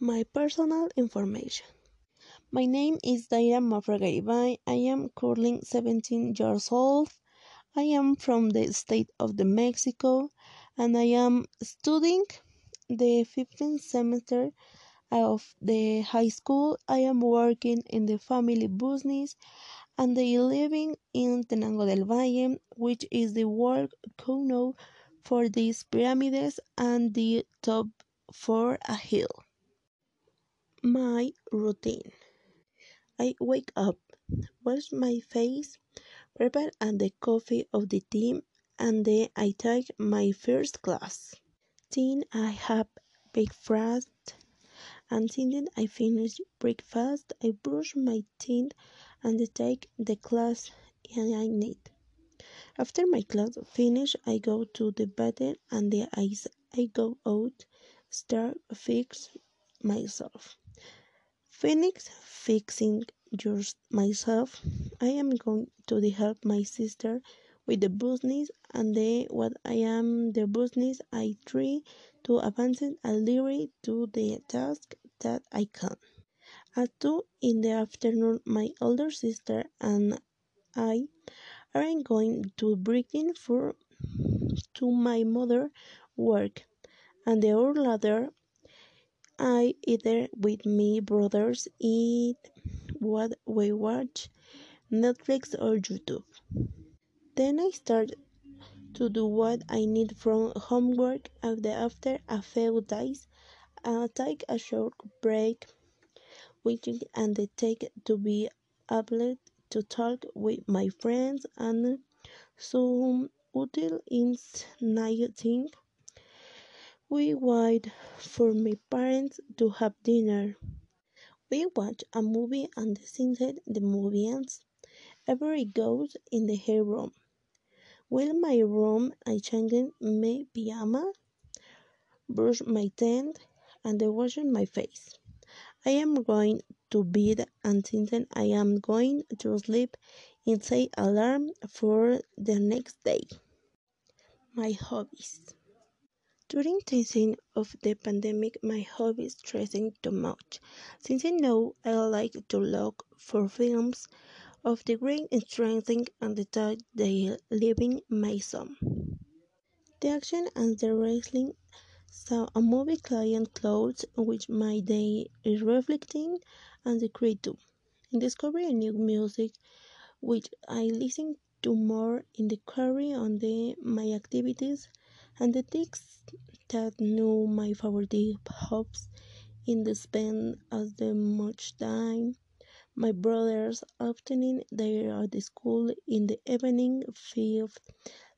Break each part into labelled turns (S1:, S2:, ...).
S1: My personal information. My name is Daira Mafra Garibay. I am currently 17 years old. I am from the state of the Mexico and I am studying the 15th semester of the high school. I am working in the family business and I living in Tenango del Valle, which is the world known for these pyramids and the top for a hill. My routine. I wake up, wash my face, prepare and the coffee of the team, and then I take my first class. Then I have breakfast, and then I finish breakfast. I brush my teeth and take the class I need. After my class finish, I go to the bathroom and then I, I go out, start fix myself. Phoenix fixing yours myself. I am going to help my sister with the business and then what I am the business I try to advance a little to the task that I can. At two in the afternoon my older sister and I are going to bring for to my mother work and the hour later I either with me brothers eat what we watch, Netflix or YouTube. Then I start to do what I need from homework after a few days I take a short break waiting and take to be able to talk with my friends and some until it's night we wait for my parents to have dinner. We watch a movie and sunset the movie ends. Every goes in the hair room. While my room I change my pyjama, brush my teeth, and wash my face. I am going to bed and then I am going to sleep and set alarm for the next day. My hobbies. During the time of the pandemic, my hobbies stressing too much. Since I know I like to look for films of the great strength and the thought they living my. The action and the wrestling saw a movie client clothes which my day is reflecting and the creative. In discovery a new music which I listen to more in the carry on the my activities and the things that knew my favorite hobbies in the spend as the much time. My brothers they are at the school in the evening feel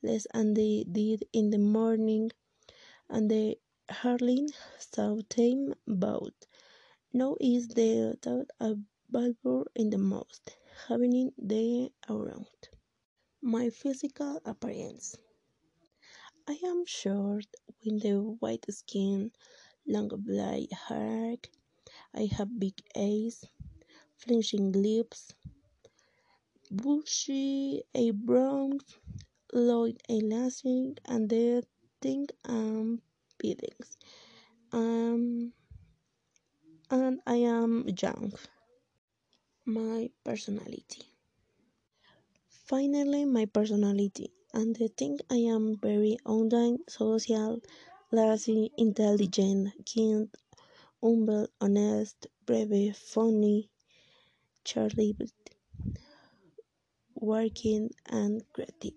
S1: less than they did in the morning. And they hardly saw time about now is the thought available in the most having the around. My physical appearance I am short with the white skin, long black hair. I have big eyes, flinching lips, bushy eyebrows, long eyelashes, and the thick um beatings. Um, and I am young. My personality. Finally, my personality and I think I am very online, social, lazy, intelligent, kind, humble, honest, brave, funny, cheerful, working, and creative.